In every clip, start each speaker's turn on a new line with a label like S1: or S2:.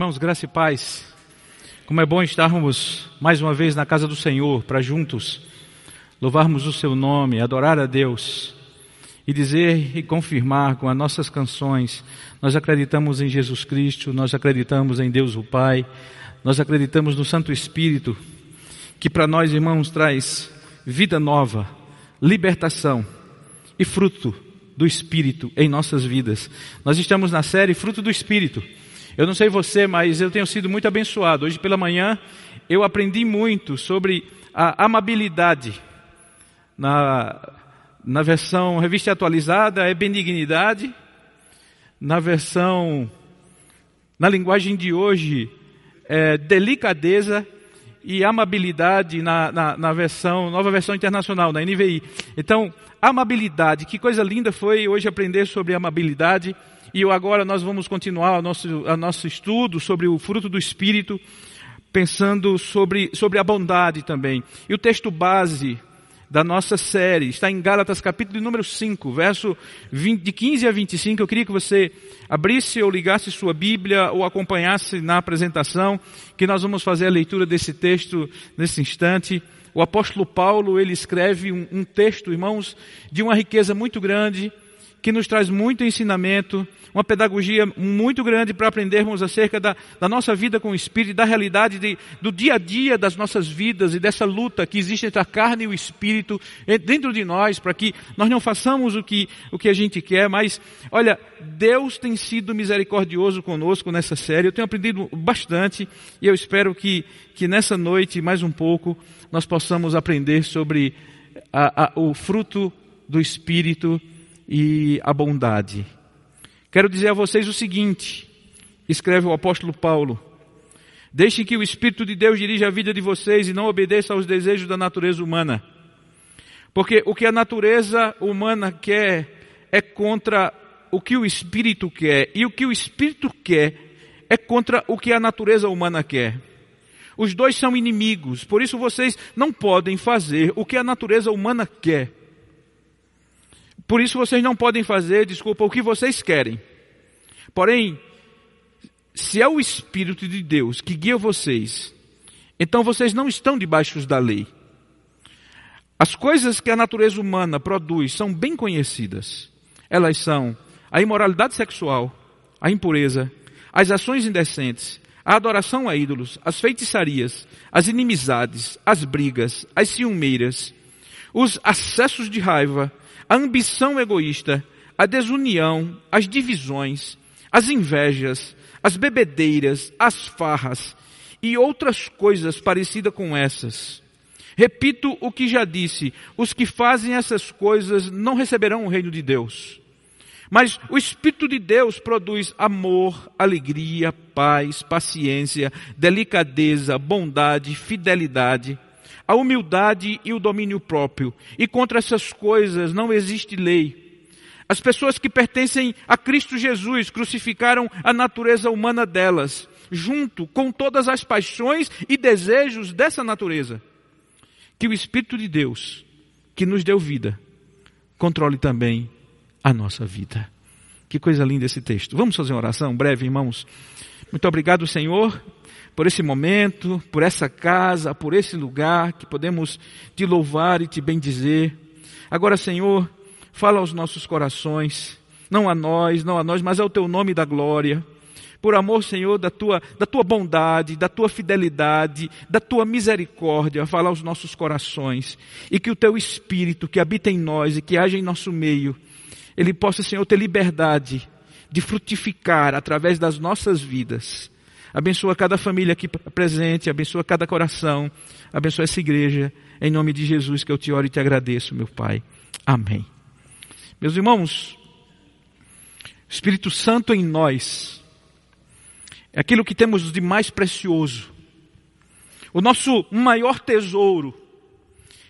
S1: Irmãos, graça e paz. Como é bom estarmos mais uma vez na casa do Senhor para juntos louvarmos o seu nome, adorar a Deus e dizer e confirmar com as nossas canções: nós acreditamos em Jesus Cristo, nós acreditamos em Deus o Pai, nós acreditamos no Santo Espírito, que para nós, irmãos, traz vida nova, libertação e fruto do Espírito em nossas vidas. Nós estamos na série Fruto do Espírito. Eu não sei você, mas eu tenho sido muito abençoado. Hoje pela manhã eu aprendi muito sobre a amabilidade. Na, na versão revista atualizada é benignidade. Na versão, na linguagem de hoje, é delicadeza e amabilidade na, na, na, versão, nova versão internacional, na NVI. Então, amabilidade, que coisa linda foi hoje aprender sobre amabilidade. E agora nós vamos continuar o nosso, o nosso estudo sobre o fruto do Espírito, pensando sobre, sobre a bondade também. E o texto base da nossa série está em Gálatas capítulo número 5, verso 20, de 15 a 25. Eu queria que você abrisse ou ligasse sua Bíblia ou acompanhasse na apresentação, que nós vamos fazer a leitura desse texto nesse instante. O apóstolo Paulo, ele escreve um, um texto, irmãos, de uma riqueza muito grande, que nos traz muito ensinamento, uma pedagogia muito grande para aprendermos acerca da, da, nossa vida com o Espírito, da realidade de, do dia a dia das nossas vidas e dessa luta que existe entre a carne e o Espírito dentro de nós, para que nós não façamos o que, o que a gente quer, mas, olha, Deus tem sido misericordioso conosco nessa série, eu tenho aprendido bastante e eu espero que, que nessa noite, mais um pouco, nós possamos aprender sobre a, a, o fruto do Espírito e a bondade. Quero dizer a vocês o seguinte, escreve o apóstolo Paulo, deixem que o Espírito de Deus dirija a vida de vocês e não obedeça aos desejos da natureza humana. Porque o que a natureza humana quer é contra o que o Espírito quer, e o que o Espírito quer é contra o que a natureza humana quer. Os dois são inimigos, por isso vocês não podem fazer o que a natureza humana quer. Por isso vocês não podem fazer, desculpa, o que vocês querem. Porém, se é o Espírito de Deus que guia vocês, então vocês não estão debaixo da lei. As coisas que a natureza humana produz são bem conhecidas. Elas são a imoralidade sexual, a impureza, as ações indecentes, a adoração a ídolos, as feitiçarias, as inimizades, as brigas, as ciumeiras, os acessos de raiva, a ambição egoísta, a desunião, as divisões, as invejas, as bebedeiras, as farras e outras coisas parecidas com essas. Repito o que já disse: os que fazem essas coisas não receberão o reino de Deus. Mas o Espírito de Deus produz amor, alegria, paz, paciência, delicadeza, bondade, fidelidade a humildade e o domínio próprio. E contra essas coisas não existe lei. As pessoas que pertencem a Cristo Jesus crucificaram a natureza humana delas, junto com todas as paixões e desejos dessa natureza. Que o Espírito de Deus, que nos deu vida, controle também a nossa vida. Que coisa linda esse texto. Vamos fazer uma oração breve, irmãos. Muito obrigado, Senhor, por esse momento, por essa casa, por esse lugar que podemos te louvar e te bendizer. Agora, Senhor, fala aos nossos corações, não a nós, não a nós, mas ao teu nome da glória. Por amor, Senhor, da tua, da tua bondade, da tua fidelidade, da tua misericórdia, fala aos nossos corações. E que o teu Espírito que habita em nós e que age em nosso meio, ele possa, Senhor, ter liberdade de frutificar através das nossas vidas Abençoa cada família aqui presente, abençoa cada coração, abençoa essa igreja, em nome de Jesus que eu te oro e te agradeço, meu Pai. Amém. Meus irmãos, Espírito Santo em nós é aquilo que temos de mais precioso, o nosso maior tesouro.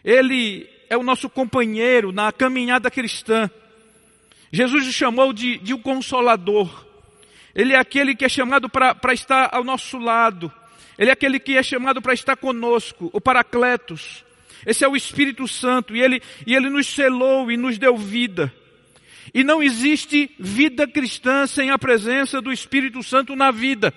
S1: Ele é o nosso companheiro na caminhada cristã. Jesus o chamou de, de um consolador. Ele é aquele que é chamado para estar ao nosso lado. Ele é aquele que é chamado para estar conosco, o Paracletos. Esse é o Espírito Santo e ele, e ele nos selou e nos deu vida. E não existe vida cristã sem a presença do Espírito Santo na vida.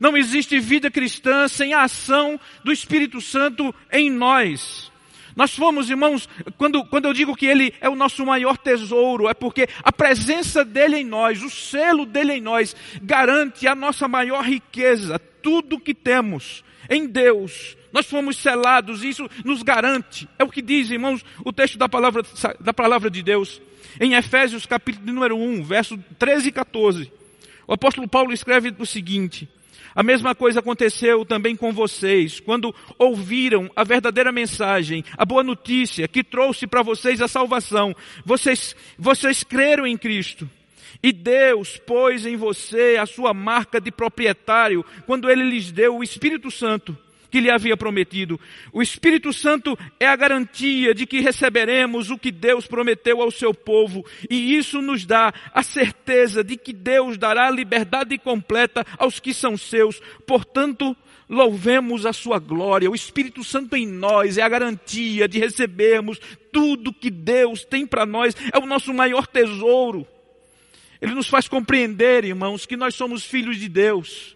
S1: Não existe vida cristã sem a ação do Espírito Santo em nós. Nós fomos, irmãos, quando, quando eu digo que Ele é o nosso maior tesouro, é porque a presença dEle em nós, o selo dEle em nós, garante a nossa maior riqueza, tudo que temos em Deus. Nós fomos selados, isso nos garante. É o que diz, irmãos, o texto da palavra, da palavra de Deus. Em Efésios capítulo número 1, verso 13 e 14. O apóstolo Paulo escreve o seguinte: a mesma coisa aconteceu também com vocês, quando ouviram a verdadeira mensagem, a boa notícia que trouxe para vocês a salvação. Vocês, vocês creram em Cristo. E Deus pôs em você a sua marca de proprietário quando Ele lhes deu o Espírito Santo que lhe havia prometido. O Espírito Santo é a garantia de que receberemos o que Deus prometeu ao seu povo, e isso nos dá a certeza de que Deus dará liberdade completa aos que são seus. Portanto, louvemos a sua glória. O Espírito Santo em nós é a garantia de recebermos tudo que Deus tem para nós, é o nosso maior tesouro. Ele nos faz compreender, irmãos, que nós somos filhos de Deus.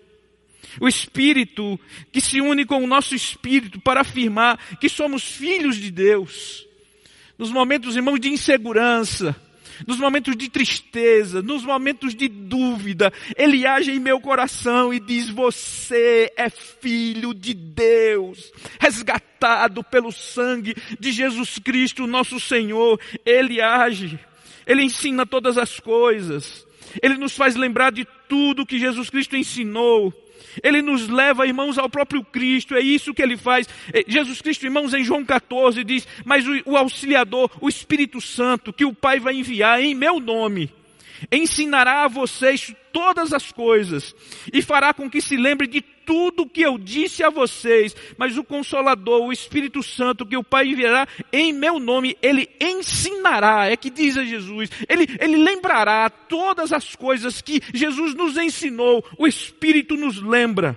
S1: O Espírito que se une com o nosso Espírito para afirmar que somos filhos de Deus. Nos momentos, irmãos, de insegurança, nos momentos de tristeza, nos momentos de dúvida, Ele age em meu coração e diz: Você é filho de Deus, resgatado pelo sangue de Jesus Cristo, nosso Senhor. Ele age, Ele ensina todas as coisas, Ele nos faz lembrar de tudo que Jesus Cristo ensinou. Ele nos leva, irmãos, ao próprio Cristo, é isso que ele faz. É, Jesus Cristo, irmãos, em João 14 diz: Mas o, o auxiliador, o Espírito Santo, que o Pai vai enviar em meu nome, ensinará a vocês todas as coisas e fará com que se lembre de tudo o que eu disse a vocês, mas o Consolador, o Espírito Santo, que o Pai enviará em meu nome, ele ensinará, é que diz a Jesus, ele, ele lembrará todas as coisas que Jesus nos ensinou, o Espírito nos lembra.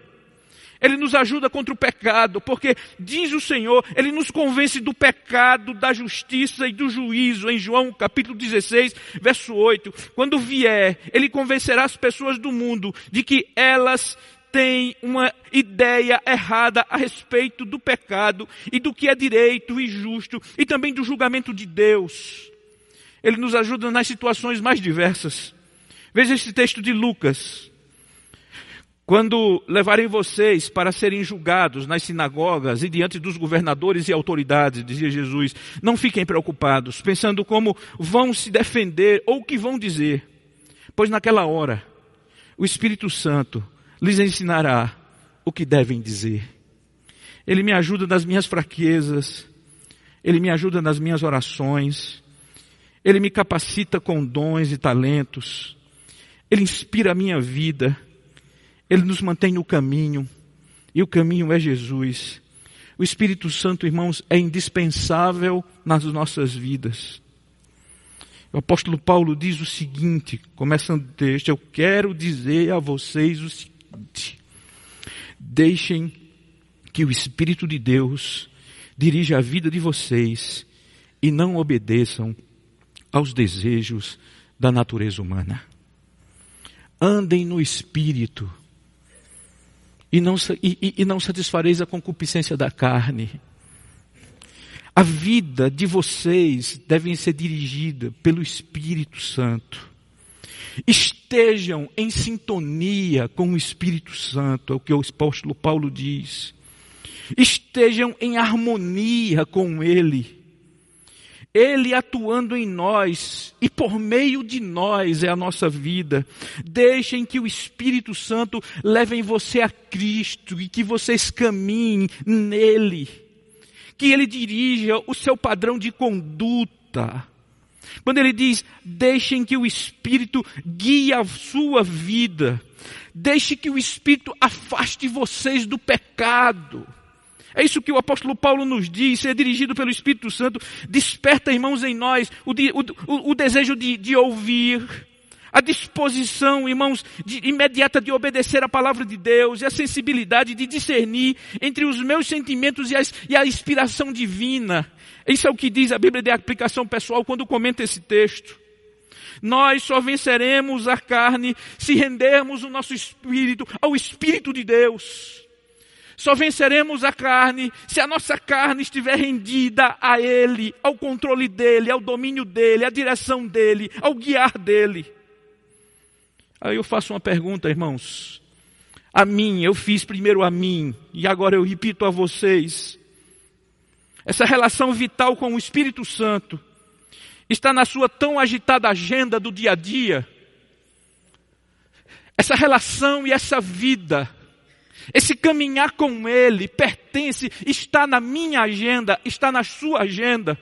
S1: Ele nos ajuda contra o pecado, porque diz o Senhor, Ele nos convence do pecado, da justiça e do juízo, em João capítulo 16, verso 8. Quando vier, Ele convencerá as pessoas do mundo de que elas têm uma ideia errada a respeito do pecado e do que é direito e justo e também do julgamento de Deus. Ele nos ajuda nas situações mais diversas. Veja esse texto de Lucas, quando levarem vocês para serem julgados nas sinagogas e diante dos governadores e autoridades, dizia Jesus, não fiquem preocupados, pensando como vão se defender ou o que vão dizer, pois naquela hora o Espírito Santo lhes ensinará o que devem dizer. Ele me ajuda nas minhas fraquezas, ele me ajuda nas minhas orações, ele me capacita com dons e talentos, ele inspira a minha vida ele nos mantém no caminho, e o caminho é Jesus. O Espírito Santo, irmãos, é indispensável nas nossas vidas. O apóstolo Paulo diz o seguinte, começando o texto: Eu quero dizer a vocês o seguinte: deixem que o Espírito de Deus dirija a vida de vocês e não obedeçam aos desejos da natureza humana. Andem no Espírito e não, e, e não satisfareis a concupiscência da carne. A vida de vocês deve ser dirigida pelo Espírito Santo. Estejam em sintonia com o Espírito Santo, é o que o apóstolo Paulo diz. Estejam em harmonia com Ele. Ele atuando em nós e por meio de nós é a nossa vida. Deixem que o Espírito Santo leve você a Cristo e que vocês caminhem nele. Que ele dirija o seu padrão de conduta. Quando ele diz, deixem que o Espírito guie a sua vida. Deixe que o Espírito afaste vocês do pecado. É isso que o apóstolo Paulo nos diz, ser dirigido pelo Espírito Santo, desperta, irmãos, em nós o, o, o desejo de, de, ouvir, a disposição, irmãos, de, imediata de obedecer a palavra de Deus, e a sensibilidade de discernir entre os meus sentimentos e, as, e a inspiração divina. Isso é o que diz a Bíblia de aplicação pessoal quando comenta esse texto. Nós só venceremos a carne se rendermos o nosso espírito ao Espírito de Deus. Só venceremos a carne se a nossa carne estiver rendida a Ele, ao controle dEle, ao domínio dEle, à direção dEle, ao guiar dEle. Aí eu faço uma pergunta, irmãos. A mim, eu fiz primeiro a mim, e agora eu repito a vocês. Essa relação vital com o Espírito Santo está na sua tão agitada agenda do dia a dia. Essa relação e essa vida, esse caminhar com Ele, pertence, está na minha agenda, está na sua agenda.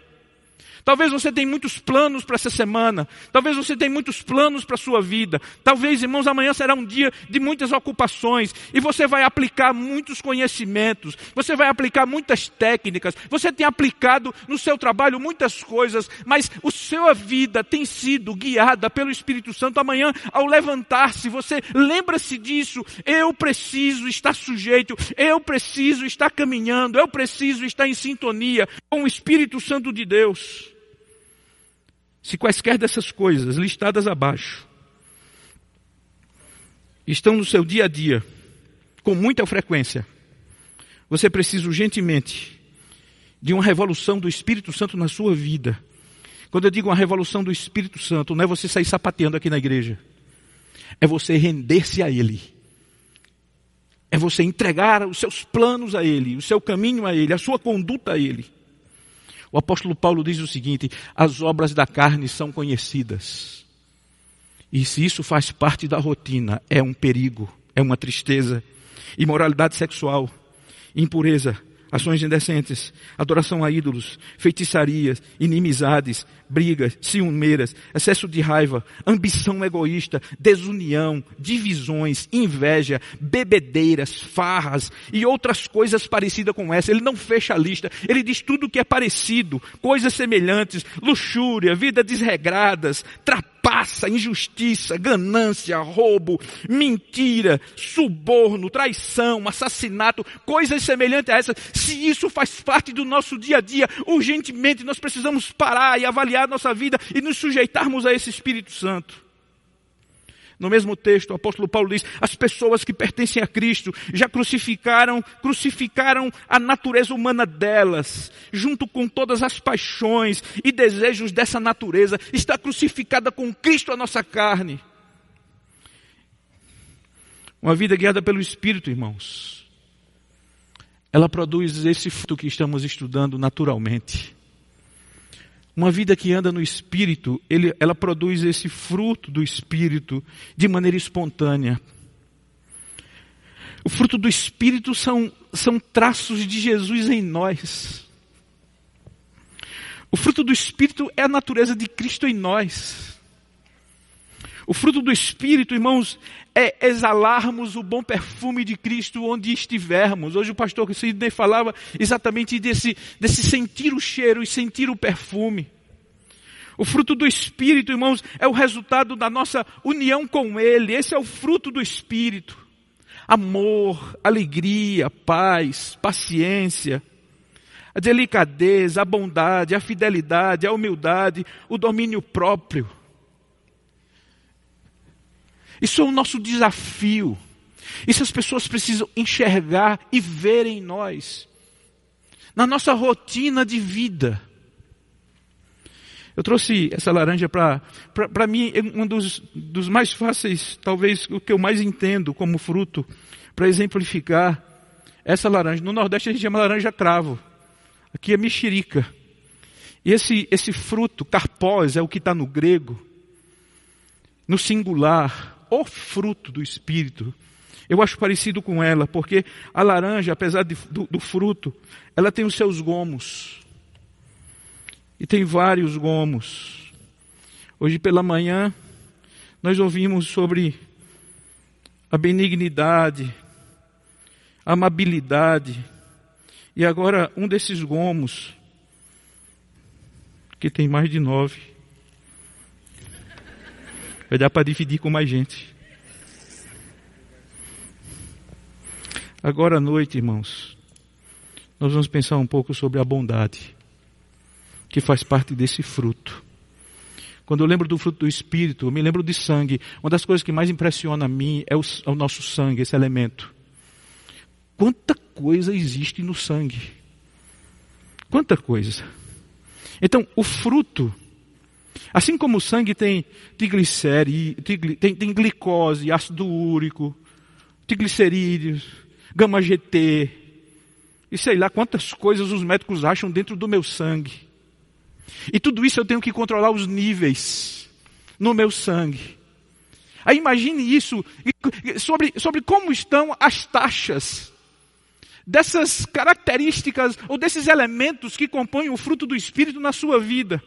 S1: Talvez você tenha muitos planos para essa semana. Talvez você tenha muitos planos para a sua vida. Talvez, irmãos, amanhã será um dia de muitas ocupações. E você vai aplicar muitos conhecimentos. Você vai aplicar muitas técnicas. Você tem aplicado no seu trabalho muitas coisas. Mas a sua vida tem sido guiada pelo Espírito Santo. Amanhã, ao levantar-se, você lembra-se disso. Eu preciso estar sujeito. Eu preciso estar caminhando. Eu preciso estar em sintonia com o Espírito Santo de Deus. Se quaisquer dessas coisas listadas abaixo estão no seu dia a dia, com muita frequência, você precisa urgentemente de uma revolução do Espírito Santo na sua vida. Quando eu digo uma revolução do Espírito Santo, não é você sair sapateando aqui na igreja, é você render-se a Ele. É você entregar os seus planos a Ele, o seu caminho a Ele, a sua conduta a Ele. O apóstolo Paulo diz o seguinte: as obras da carne são conhecidas. E se isso faz parte da rotina, é um perigo, é uma tristeza. Imoralidade sexual, impureza, ações indecentes, adoração a ídolos, feitiçarias, inimizades, brigas, ciumeiras, excesso de raiva, ambição egoísta, desunião, divisões, inveja, bebedeiras, farras e outras coisas parecidas com essa. Ele não fecha a lista, ele diz tudo que é parecido, coisas semelhantes, luxúria, vida desregradas, trapaça, injustiça, ganância, roubo, mentira, suborno, traição, assassinato, coisas semelhantes a essas. Se isso faz parte do nosso dia a dia, urgentemente nós precisamos parar e avaliar avaliar nossa vida e nos sujeitarmos a esse Espírito Santo. No mesmo texto, o apóstolo Paulo diz: as pessoas que pertencem a Cristo já crucificaram, crucificaram a natureza humana delas, junto com todas as paixões e desejos dessa natureza, está crucificada com Cristo a nossa carne. Uma vida guiada pelo Espírito, irmãos, ela produz esse fruto que estamos estudando naturalmente. Uma vida que anda no Espírito, ele, ela produz esse fruto do Espírito de maneira espontânea. O fruto do Espírito são, são traços de Jesus em nós. O fruto do Espírito é a natureza de Cristo em nós. O fruto do Espírito, irmãos, é exalarmos o bom perfume de Cristo onde estivermos. Hoje o pastor Sidney falava exatamente desse, desse sentir o cheiro e sentir o perfume. O fruto do Espírito, irmãos, é o resultado da nossa união com Ele. Esse é o fruto do Espírito. Amor, alegria, paz, paciência, a delicadeza, a bondade, a fidelidade, a humildade, o domínio próprio. Isso é o nosso desafio. Isso as pessoas precisam enxergar e ver em nós. Na nossa rotina de vida. Eu trouxe essa laranja para, mim, é um dos, dos mais fáceis, talvez o que eu mais entendo como fruto, para exemplificar essa laranja. No Nordeste a gente chama laranja cravo. Aqui é mexerica. E esse, esse fruto, carpós, é o que está no grego, no singular, o fruto do Espírito. Eu acho parecido com ela, porque a laranja, apesar de, do, do fruto, ela tem os seus gomos. E tem vários gomos. Hoje pela manhã, nós ouvimos sobre a benignidade, a amabilidade. E agora, um desses gomos, que tem mais de nove, Vai dar para dividir com mais gente. Agora à noite, irmãos, nós vamos pensar um pouco sobre a bondade, que faz parte desse fruto. Quando eu lembro do fruto do Espírito, eu me lembro de sangue. Uma das coisas que mais impressiona a mim é o, é o nosso sangue, esse elemento. Quanta coisa existe no sangue. Quanta coisa. Então, o fruto, assim como o sangue tem triglicéridos, tem, tem glicose, ácido úrico, triglicerídeos, gama GT, e sei lá quantas coisas os médicos acham dentro do meu sangue. E tudo isso eu tenho que controlar os níveis no meu sangue. Aí imagine isso sobre, sobre como estão as taxas dessas características ou desses elementos que compõem o fruto do Espírito na sua vida.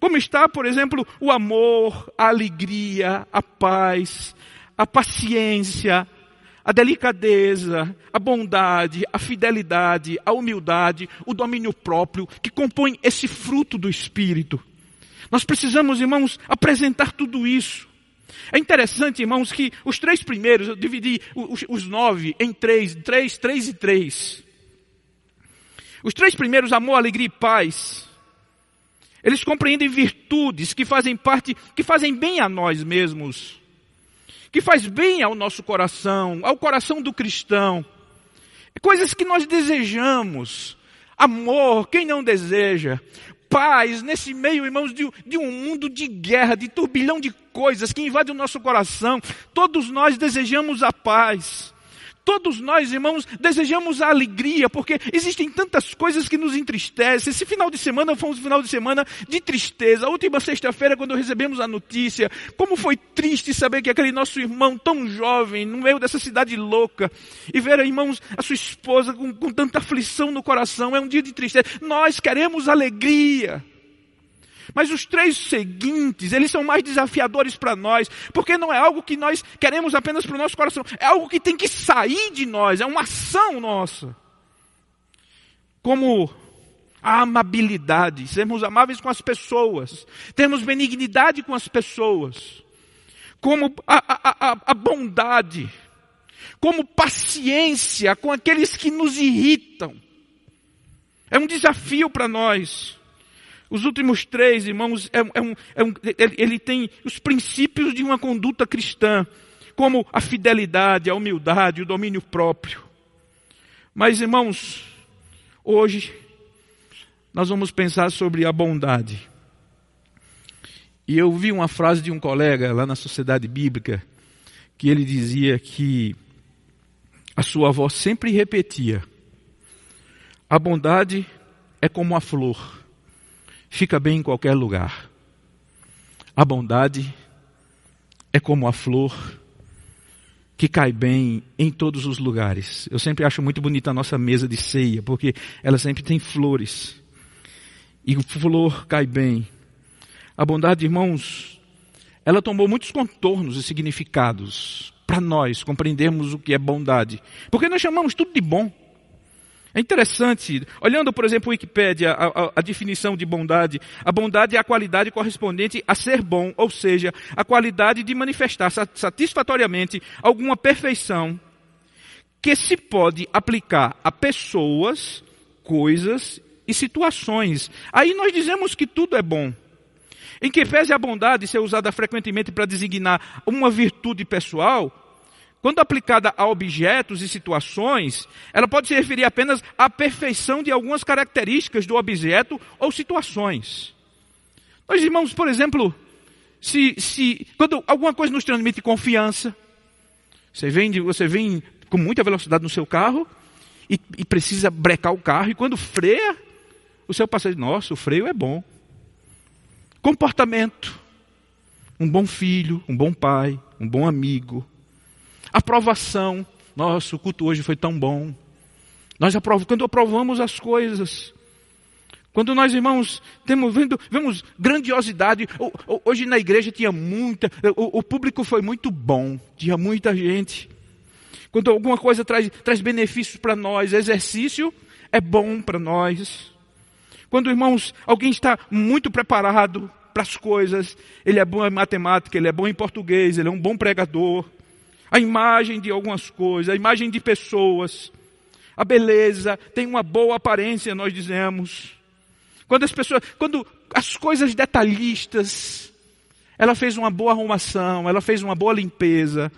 S1: Como está, por exemplo, o amor, a alegria, a paz, a paciência, a delicadeza, a bondade, a fidelidade, a humildade, o domínio próprio, que compõem esse fruto do Espírito. Nós precisamos, irmãos, apresentar tudo isso. É interessante, irmãos, que os três primeiros, eu dividi os, os nove em três, três, três e três. Os três primeiros, amor, alegria e paz, eles compreendem virtudes que fazem parte, que fazem bem a nós mesmos que faz bem ao nosso coração, ao coração do cristão. Coisas que nós desejamos. Amor, quem não deseja? Paz, nesse meio, irmãos, de, de um mundo de guerra, de turbilhão de coisas que invade o nosso coração. Todos nós desejamos a paz. Todos nós, irmãos, desejamos a alegria, porque existem tantas coisas que nos entristecem. Esse final de semana foi um final de semana de tristeza. A última sexta-feira, quando recebemos a notícia, como foi triste saber que aquele nosso irmão tão jovem, no meio dessa cidade louca, e ver, irmãos, a sua esposa com, com tanta aflição no coração, é um dia de tristeza. Nós queremos alegria. Mas os três seguintes, eles são mais desafiadores para nós, porque não é algo que nós queremos apenas para o nosso coração, é algo que tem que sair de nós, é uma ação nossa. Como a amabilidade, sermos amáveis com as pessoas, termos benignidade com as pessoas, como a, a, a, a bondade, como paciência com aqueles que nos irritam. É um desafio para nós. Os últimos três, irmãos, é, é um, é um, ele tem os princípios de uma conduta cristã, como a fidelidade, a humildade, o domínio próprio. Mas, irmãos, hoje nós vamos pensar sobre a bondade. E eu vi uma frase de um colega lá na Sociedade Bíblica, que ele dizia que a sua avó sempre repetia: a bondade é como a flor fica bem em qualquer lugar. A bondade é como a flor que cai bem em todos os lugares. Eu sempre acho muito bonita a nossa mesa de ceia, porque ela sempre tem flores. E flor cai bem. A bondade, irmãos, ela tomou muitos contornos e significados para nós compreendermos o que é bondade. Porque nós chamamos tudo de bom. É interessante, olhando, por exemplo, o Wikipédia, a, a, a, definição de bondade, a bondade é a qualidade correspondente a ser bom, ou seja, a qualidade de manifestar satisfatoriamente alguma perfeição que se pode aplicar a pessoas, coisas e situações. Aí nós dizemos que tudo é bom. Em que pese a bondade ser usada frequentemente para designar uma virtude pessoal, quando aplicada a objetos e situações, ela pode se referir apenas à perfeição de algumas características do objeto ou situações. Nós, irmãos, por exemplo, se, se quando alguma coisa nos transmite confiança, você vem, você vem com muita velocidade no seu carro e, e precisa brecar o carro, e quando freia, o seu passageiro, nossa, o freio é bom. Comportamento. Um bom filho, um bom pai, um bom amigo, Aprovação. Nossa, o culto hoje foi tão bom. Nós aprovamos, quando aprovamos as coisas, quando nós, irmãos, temos, vendo, vemos grandiosidade, hoje na igreja tinha muita, o, o, público foi muito bom, tinha muita gente. Quando alguma coisa traz, traz benefícios para nós, exercício é bom para nós. Quando, irmãos, alguém está muito preparado para as coisas, ele é bom em matemática, ele é bom em português, ele é um bom pregador, a imagem de algumas coisas, a imagem de pessoas, a beleza, tem uma boa aparência, nós dizemos. Quando as pessoas, quando as coisas detalhistas, ela fez uma boa arrumação, ela fez uma boa limpeza,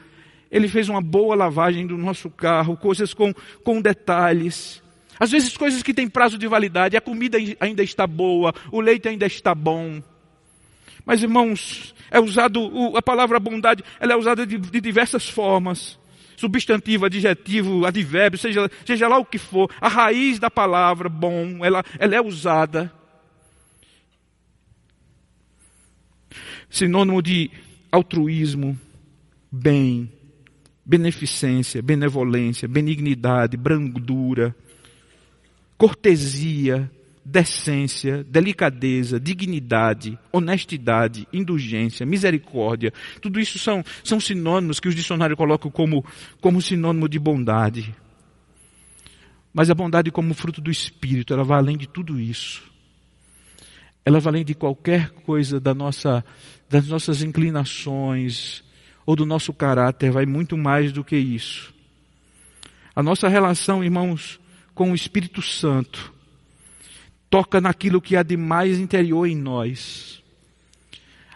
S1: ele fez uma boa lavagem do nosso carro, coisas com, com detalhes. Às vezes coisas que têm prazo de validade, a comida ainda está boa, o leite ainda está bom. Mas irmãos, é usado, a palavra bondade, ela é usada de, de diversas formas. Substantivo, adjetivo, advérbio, seja, seja lá o que for. A raiz da palavra bom, ela, ela é usada. Sinônimo de altruísmo, bem, beneficência, benevolência, benignidade, brandura, cortesia, decência, delicadeza, dignidade, honestidade, indulgência, misericórdia. Tudo isso são, são sinônimos que os dicionários colocam como, como sinônimo de bondade. Mas a bondade como fruto do Espírito, ela vai além de tudo isso. Ela vai além de qualquer coisa da nossa, das nossas inclinações ou do nosso caráter, vai muito mais do que isso. A nossa relação, irmãos, com o Espírito Santo, toca naquilo que há de mais interior em nós.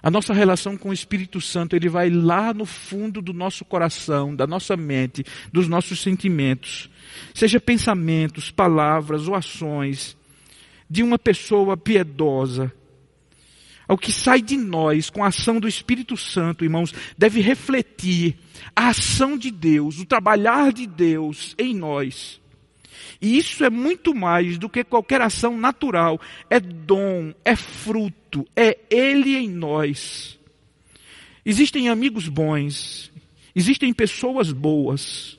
S1: A nossa relação com o Espírito Santo, ele vai lá no fundo do nosso coração, da nossa mente, dos nossos sentimentos, seja pensamentos, palavras ou ações de uma pessoa piedosa. O que sai de nós com a ação do Espírito Santo, irmãos, deve refletir a ação de Deus, o trabalhar de Deus em nós. E isso é muito mais do que qualquer ação natural. É dom, é fruto, é Ele em nós. Existem amigos bons, existem pessoas boas,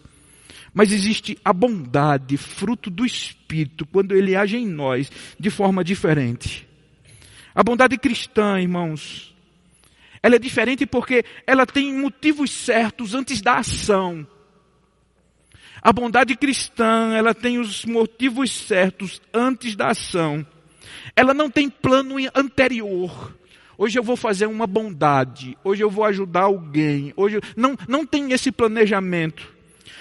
S1: mas existe a bondade, fruto do Espírito, quando Ele age em nós de forma diferente. A bondade cristã, irmãos, ela é diferente porque ela tem motivos certos antes da ação. A bondade cristã, ela tem os motivos certos antes da ação. Ela não tem plano anterior. Hoje eu vou fazer uma bondade. Hoje eu vou ajudar alguém. Hoje não não tem esse planejamento.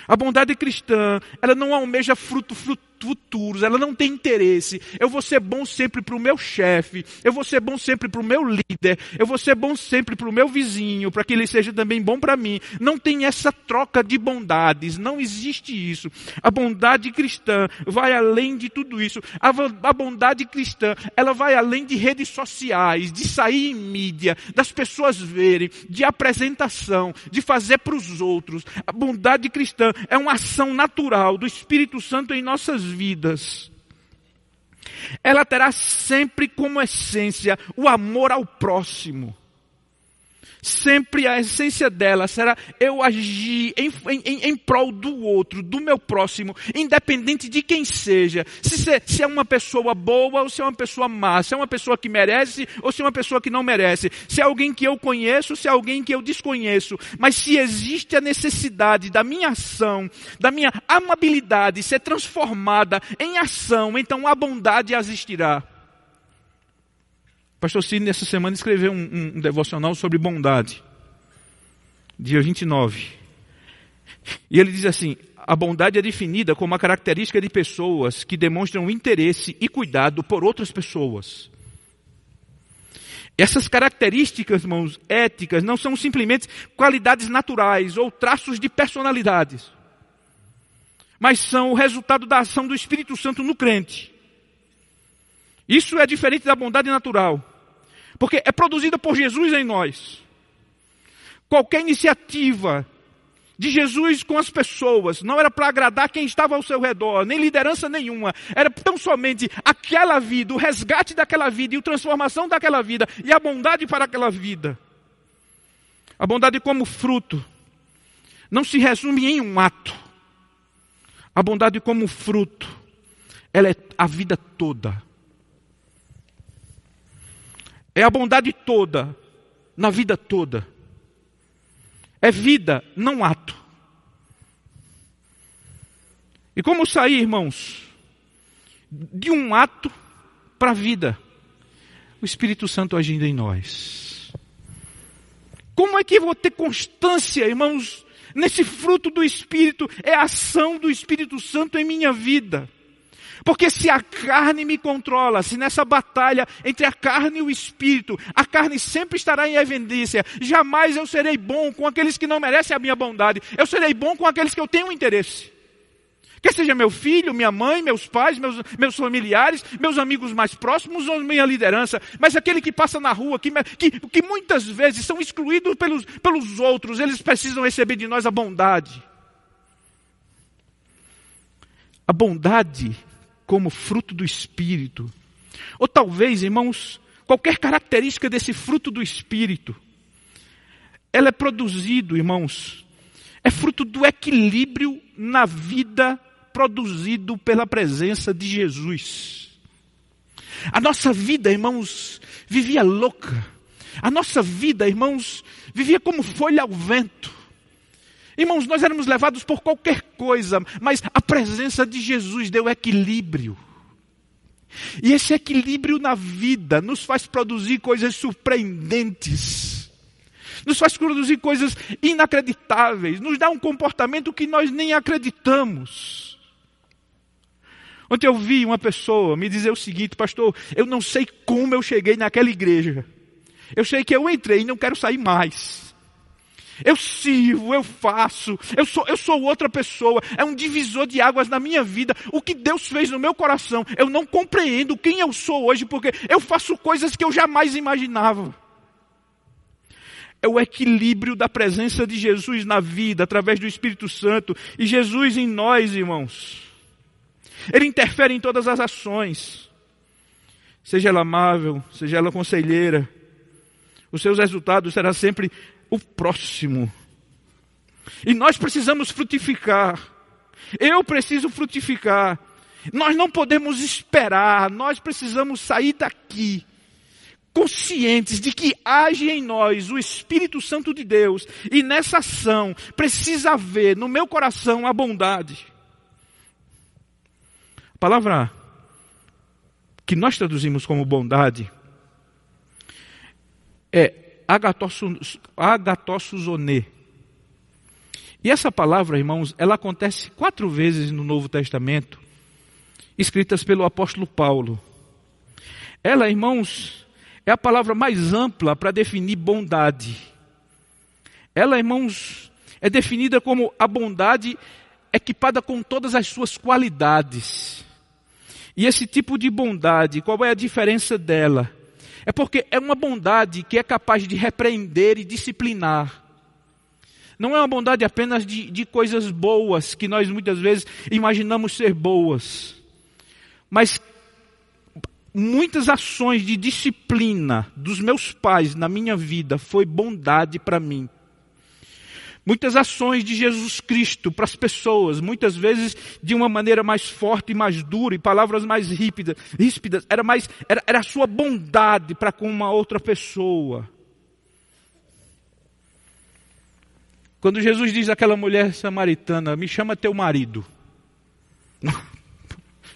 S1: A bondade cristã, ela não almeja fruto, fruto futuros, ela não tem interesse. Eu vou ser bom sempre para o meu chefe, eu vou ser bom sempre para o meu líder, eu vou ser bom sempre para o meu vizinho, para que ele seja também bom para mim. Não tem essa troca de bondades, não existe isso. A bondade cristã vai além de tudo isso. A, a bondade cristã, ela vai além de redes sociais, de sair em mídia, das pessoas verem, de apresentação, de fazer para os outros. A bondade cristã é uma ação natural do Espírito Santo em nossas vidas, ela terá sempre como essência o amor ao próximo. Sempre a essência dela será eu agir em, em, em prol do outro, do meu próximo, independente de quem seja. Se, se, se, é uma pessoa boa ou se é uma pessoa má, se é uma pessoa que merece ou se é uma pessoa que não merece, se é alguém que eu conheço ou se é alguém que eu desconheço. Mas se existe a necessidade da minha ação, da minha amabilidade ser transformada em ação, então a bondade existirá. Pastor Sidney, essa semana, escreveu um, um, um devocional sobre bondade. Dia 29. E ele diz assim: a bondade é definida como a característica de pessoas que demonstram interesse e cuidado por outras pessoas. Essas características, irmãos, éticas, não são simplesmente qualidades naturais ou traços de personalidades, mas são o resultado da ação do Espírito Santo no crente. Isso é diferente da bondade natural, porque é produzida por Jesus em nós. Qualquer iniciativa de Jesus com as pessoas não era para agradar quem estava ao seu redor, nem liderança nenhuma, era tão somente aquela vida, o resgate daquela vida e a transformação daquela vida e a bondade para aquela vida. A bondade como fruto não se resume em um ato. A bondade como fruto, ela é a vida toda. É a bondade toda, na vida toda. É vida, não ato. E como sair, irmãos, de um ato para a vida? O Espírito Santo agindo em nós. Como é que eu vou ter constância, irmãos, nesse fruto do Espírito? É a ação do Espírito Santo em minha vida. Porque se a carne me controla, se nessa batalha entre a carne e o espírito, a carne sempre estará em evidência, jamais eu serei bom com aqueles que não merecem a minha bondade, eu serei bom com aqueles que eu tenho interesse. Quer seja meu filho, minha mãe, meus pais, meus, meus familiares, meus amigos mais próximos ou minha liderança, mas aquele que passa na rua, que, que, que muitas vezes são excluídos pelos, pelos outros, eles precisam receber de nós a bondade. A bondade como fruto do Espírito. Ou talvez, irmãos, qualquer característica desse fruto do Espírito, ela é produzido, irmãos, é fruto do equilíbrio na vida produzido pela presença de Jesus. A nossa vida, irmãos, vivia louca. A nossa vida, irmãos, vivia como folha ao vento. Irmãos, nós éramos levados por qualquer coisa, mas a presença de Jesus deu equilíbrio. E esse equilíbrio na vida nos faz produzir coisas surpreendentes, nos faz produzir coisas inacreditáveis, nos dá um comportamento que nós nem acreditamos. Ontem eu vi uma pessoa me dizer o seguinte, pastor, eu não sei como eu cheguei naquela igreja. Eu sei que eu entrei e não quero sair mais. Eu sirvo, eu faço, eu sou, eu sou outra pessoa. É um divisor de águas na minha vida. O que Deus fez no meu coração, eu não compreendo quem eu sou hoje, porque eu faço coisas que eu jamais imaginava. É o equilíbrio da presença de Jesus na vida, através do Espírito Santo, e Jesus em nós, irmãos. Ele interfere em todas as ações. Seja ela amável, seja ela conselheira, os seus resultados serão sempre o próximo. E nós precisamos frutificar. Eu preciso frutificar. Nós não podemos esperar, nós precisamos sair daqui conscientes de que age em nós o Espírito Santo de Deus e nessa ação precisa haver no meu coração a bondade. A palavra que nós traduzimos como bondade é agatosuzonê. E essa palavra, irmãos, ela acontece quatro vezes no Novo Testamento, escritas pelo apóstolo Paulo. Ela, irmãos, é a palavra mais ampla para definir bondade. Ela, irmãos, é definida como a bondade equipada com todas as suas qualidades. E esse tipo de bondade, qual é a diferença dela? É porque é uma bondade que é capaz de repreender e disciplinar. Não é uma bondade apenas de, de coisas boas, que nós muitas vezes imaginamos ser boas. Mas muitas ações de disciplina dos meus pais na minha vida foi bondade para mim. Muitas ações de Jesus Cristo para as pessoas, muitas vezes de uma maneira mais forte e mais dura, e palavras mais rípidas, ríspidas, era, mais, era, era a sua bondade para com uma outra pessoa. Quando Jesus diz àquela mulher samaritana, me chama teu marido.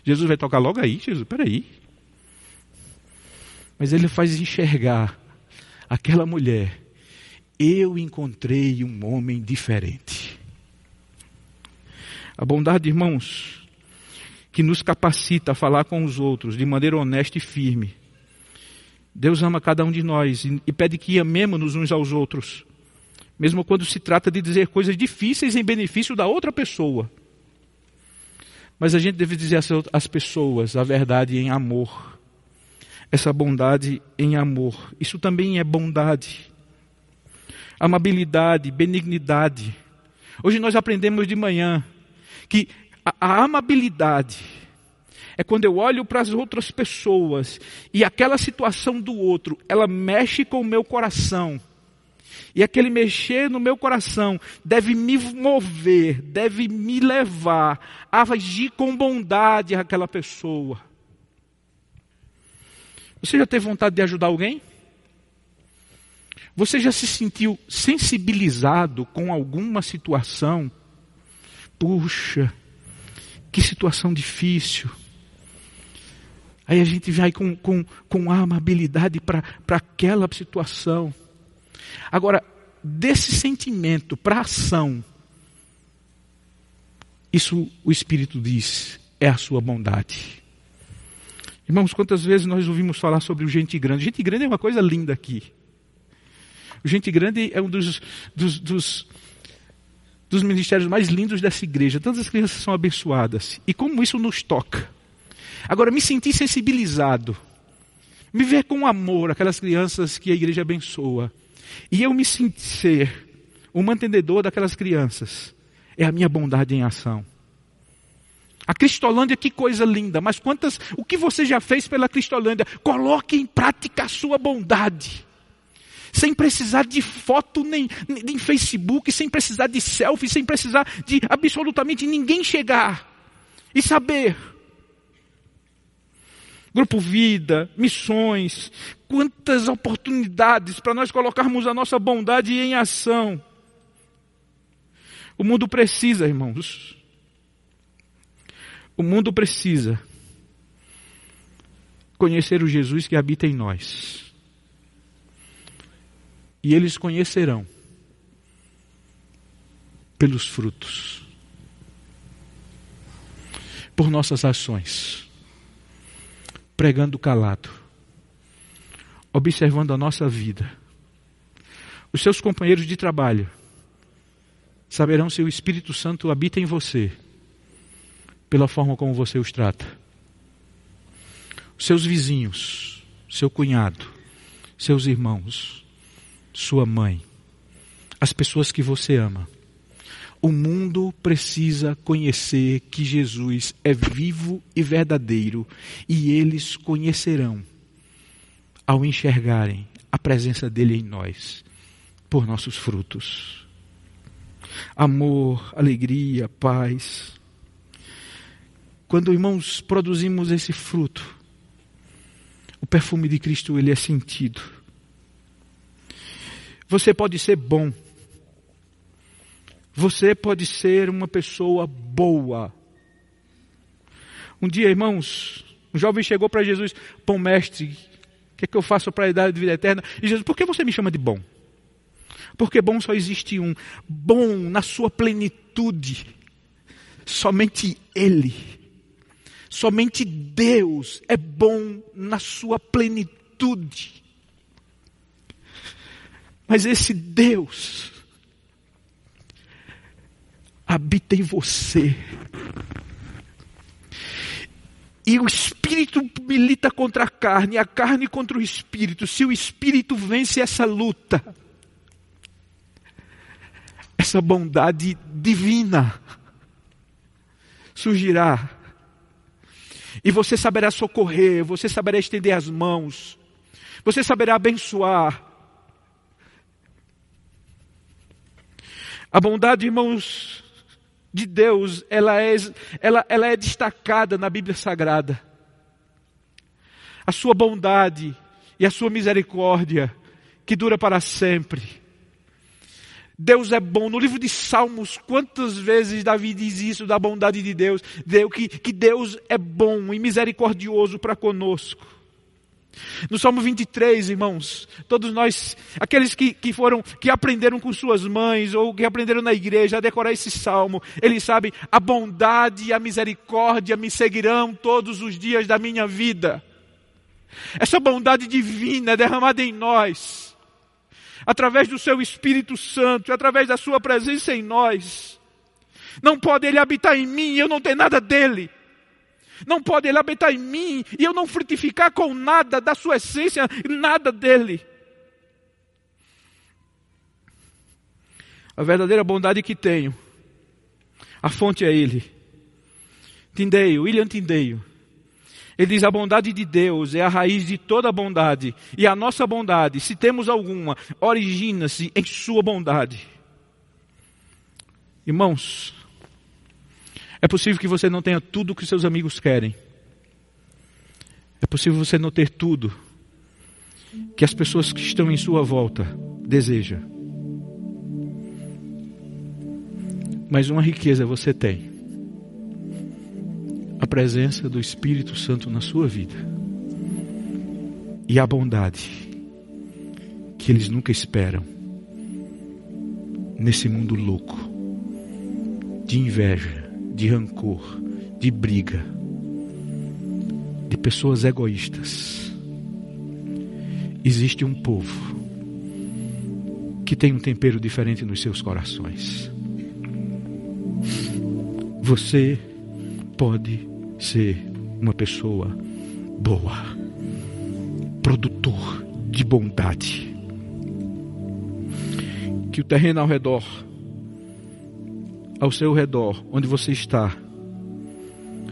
S1: Jesus vai tocar logo aí, Jesus, peraí. Mas ele faz enxergar aquela mulher eu encontrei um homem diferente. A bondade, irmãos, que nos capacita a falar com os outros de maneira honesta e firme. Deus ama cada um de nós e pede que amemos-nos uns aos outros, mesmo quando se trata de dizer coisas difíceis em benefício da outra pessoa. Mas a gente deve dizer às pessoas a verdade em amor. Essa bondade em amor. Isso também é bondade amabilidade, benignidade. Hoje nós aprendemos de manhã que a, a amabilidade é quando eu olho para as outras pessoas e aquela situação do outro, ela mexe com o meu coração. E aquele mexer no meu coração deve me mover, deve me levar a agir com bondade àquela pessoa. Você já teve vontade de ajudar alguém? Você já se sentiu sensibilizado com alguma situação? Puxa, que situação difícil. Aí a gente vai com, com, com amabilidade para aquela situação. Agora, desse sentimento para ação, isso o Espírito diz, é a sua bondade. Irmãos, quantas vezes nós ouvimos falar sobre o gente grande? Gente grande é uma coisa linda aqui. O gente grande é um dos, dos, dos, dos ministérios mais lindos dessa igreja. Tantas crianças são abençoadas. E como isso nos toca. Agora, me sentir sensibilizado. Me ver com amor aquelas crianças que a igreja abençoa. E eu me sentir o mantenedor daquelas crianças. É a minha bondade em ação. A Cristolândia, que coisa linda, mas quantas, o que você já fez pela Cristolândia? Coloque em prática a sua bondade. Sem precisar de foto, nem, nem Facebook, sem precisar de selfie, sem precisar de absolutamente ninguém chegar e saber. Grupo Vida, missões, quantas oportunidades para nós colocarmos a nossa bondade em ação. O mundo precisa, irmãos, o mundo precisa conhecer o Jesus que habita em nós. E eles conhecerão pelos frutos, por nossas ações, pregando calado, observando a nossa vida. Os seus companheiros de trabalho saberão se o Espírito Santo habita em você pela forma como você os trata. Seus vizinhos, seu cunhado, seus irmãos, sua mãe, as pessoas que você ama. O mundo precisa conhecer que Jesus é vivo e verdadeiro, e eles conhecerão ao enxergarem a presença dele em nós, por nossos frutos. Amor, alegria, paz, quando, irmãos, produzimos esse fruto, o perfume de Cristo ele é sentido. Você pode ser bom. Você pode ser uma pessoa boa. Um dia, irmãos, um jovem chegou para Jesus, bom mestre, o que é que eu faço para a idade de vida eterna? E Jesus, por que você me chama de bom? Porque bom só existe um. Bom na sua plenitude. Somente Ele Somente Deus é bom na sua plenitude. Mas esse Deus habita em você. E o espírito milita contra a carne, a carne contra o espírito. Se o espírito vence essa luta, essa bondade divina surgirá e você saberá socorrer, você saberá estender as mãos, você saberá abençoar. A bondade, irmãos, de Deus, ela é, ela, ela é destacada na Bíblia Sagrada. A sua bondade e a sua misericórdia, que dura para sempre. Deus é bom. No livro de Salmos, quantas vezes Davi diz isso da bondade de Deus? Que Deus é bom e misericordioso para conosco. No Salmo 23, irmãos, todos nós, aqueles que, que foram, que aprenderam com suas mães ou que aprenderam na igreja a decorar esse salmo, eles sabem, a bondade e a misericórdia me seguirão todos os dias da minha vida. Essa bondade divina é derramada em nós através do seu Espírito Santo, através da sua presença em nós. Não pode ele habitar em mim eu não ter nada dele. Não pode ele habitar em mim e eu não frutificar com nada da sua essência, nada dele. A verdadeira bondade que tenho, a fonte é ele. Tindeio, William Tindeio. Ele diz: a bondade de Deus é a raiz de toda bondade, e a nossa bondade, se temos alguma, origina-se em Sua bondade. Irmãos, é possível que você não tenha tudo o que seus amigos querem, é possível você não ter tudo que as pessoas que estão em sua volta desejam. Mas uma riqueza você tem. A presença do Espírito Santo na sua vida. E a bondade que eles nunca esperam nesse mundo louco de inveja, de rancor, de briga, de pessoas egoístas. Existe um povo que tem um tempero diferente nos seus corações. Você pode ser uma pessoa boa, produtor de bondade. Que o terreno ao redor, ao seu redor, onde você está,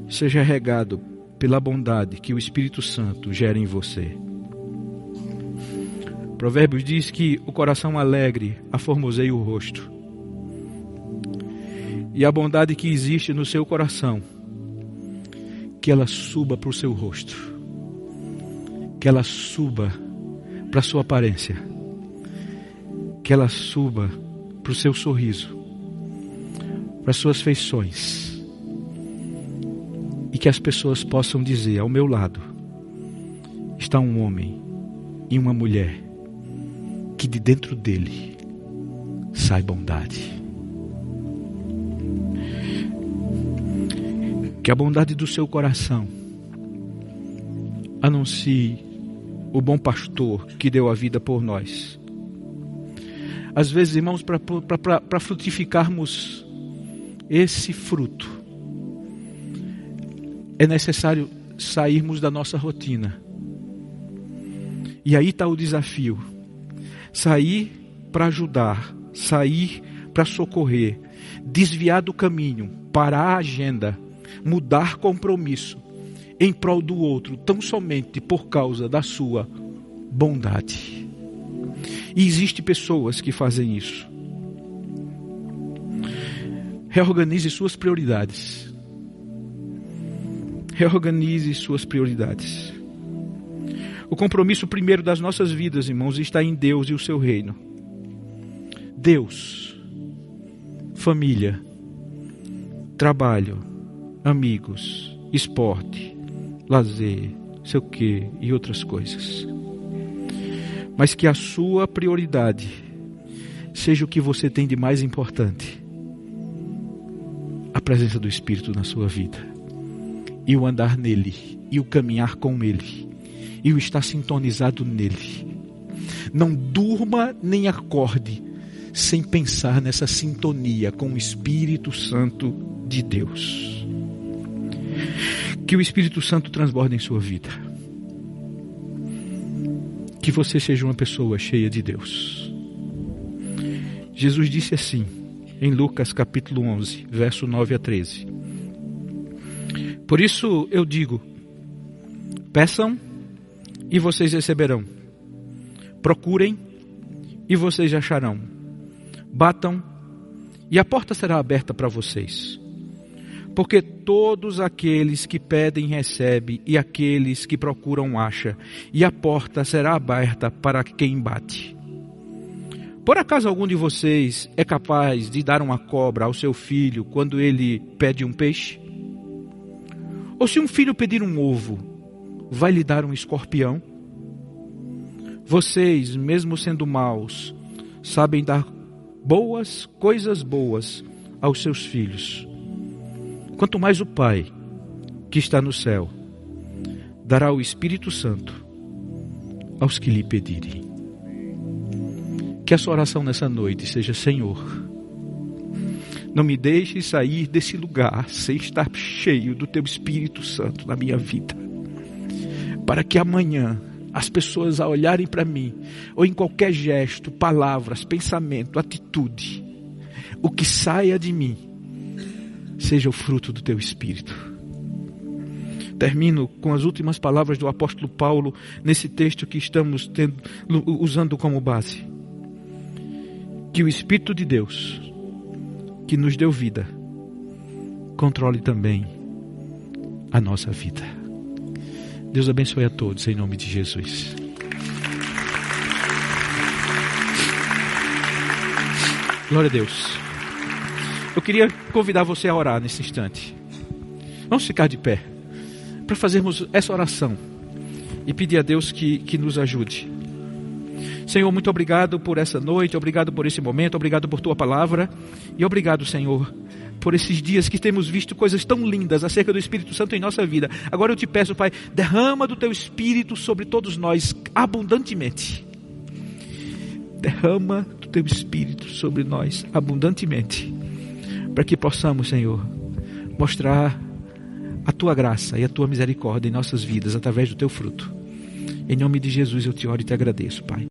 S1: seja regado pela bondade que o Espírito Santo gera em você. Provérbios diz que o coração alegre aformoseia o rosto. E a bondade que existe no seu coração, que ela suba para o seu rosto, que ela suba para a sua aparência, que ela suba para o seu sorriso, para as suas feições e que as pessoas possam dizer: ao meu lado está um homem e uma mulher que de dentro dele sai bondade. Que a bondade do seu coração anuncie o bom pastor que deu a vida por nós. Às vezes, irmãos, para frutificarmos esse fruto, é necessário sairmos da nossa rotina. E aí está o desafio: sair para ajudar, sair para socorrer, desviar do caminho, parar a agenda, mudar compromisso em prol do outro, tão somente por causa da sua bondade. E pessoas que fazem isso. Reorganize suas prioridades reorganize suas prioridades. O compromisso primeiro das nossas vidas, irmãos, está em Deus e o seu reino. Deus, família, trabalho, amigos, esporte, lazer, sei o que e outras coisas. Mas que a sua prioridade seja o que você tem de mais importante: presença do Espírito na sua vida e o andar nele, e o caminhar com ele, e o estar sintonizado nele. Não durma nem acorde sem pensar nessa sintonia com o Espírito Santo de Deus. Que o Espírito Santo transborde em sua vida. Que você seja uma pessoa cheia de Deus. Jesus disse assim, em Lucas capítulo 11, verso 9 a 13. Por isso eu digo: peçam e vocês receberão, procurem e vocês acharão, batam e a porta será aberta para vocês. Porque todos aqueles que pedem recebem, e aqueles que procuram acham, e a porta será aberta para quem bate. Por acaso algum de vocês é capaz de dar uma cobra ao seu filho quando ele pede um peixe? Ou se um filho pedir um ovo, vai lhe dar um escorpião? Vocês, mesmo sendo maus, sabem dar boas coisas boas aos seus filhos. Quanto mais o Pai, que está no céu, dará o Espírito Santo aos que lhe pedirem. Que a sua oração nessa noite seja: Senhor, não me deixe sair desse lugar sem estar cheio do teu Espírito Santo na minha vida. Para que amanhã as pessoas a olharem para mim, ou em qualquer gesto, palavras, pensamento, atitude, o que saia de mim, seja o fruto do teu Espírito. Termino com as últimas palavras do apóstolo Paulo nesse texto que estamos tendo, usando como base. Que o Espírito de Deus que nos deu vida, controle também a nossa vida. Deus abençoe a todos em nome de Jesus. Glória a Deus. Eu queria convidar você a orar nesse instante. Vamos ficar de pé para fazermos essa oração e pedir a Deus que, que nos ajude. Senhor, muito obrigado por essa noite, obrigado por esse momento, obrigado por tua palavra e obrigado, Senhor, por esses dias que temos visto coisas tão lindas acerca do Espírito Santo em nossa vida. Agora eu te peço, Pai, derrama do teu Espírito sobre todos nós abundantemente. Derrama do teu Espírito sobre nós abundantemente, para que possamos, Senhor, mostrar a tua graça e a tua misericórdia em nossas vidas através do teu fruto. Em nome de Jesus eu te oro e te agradeço, Pai.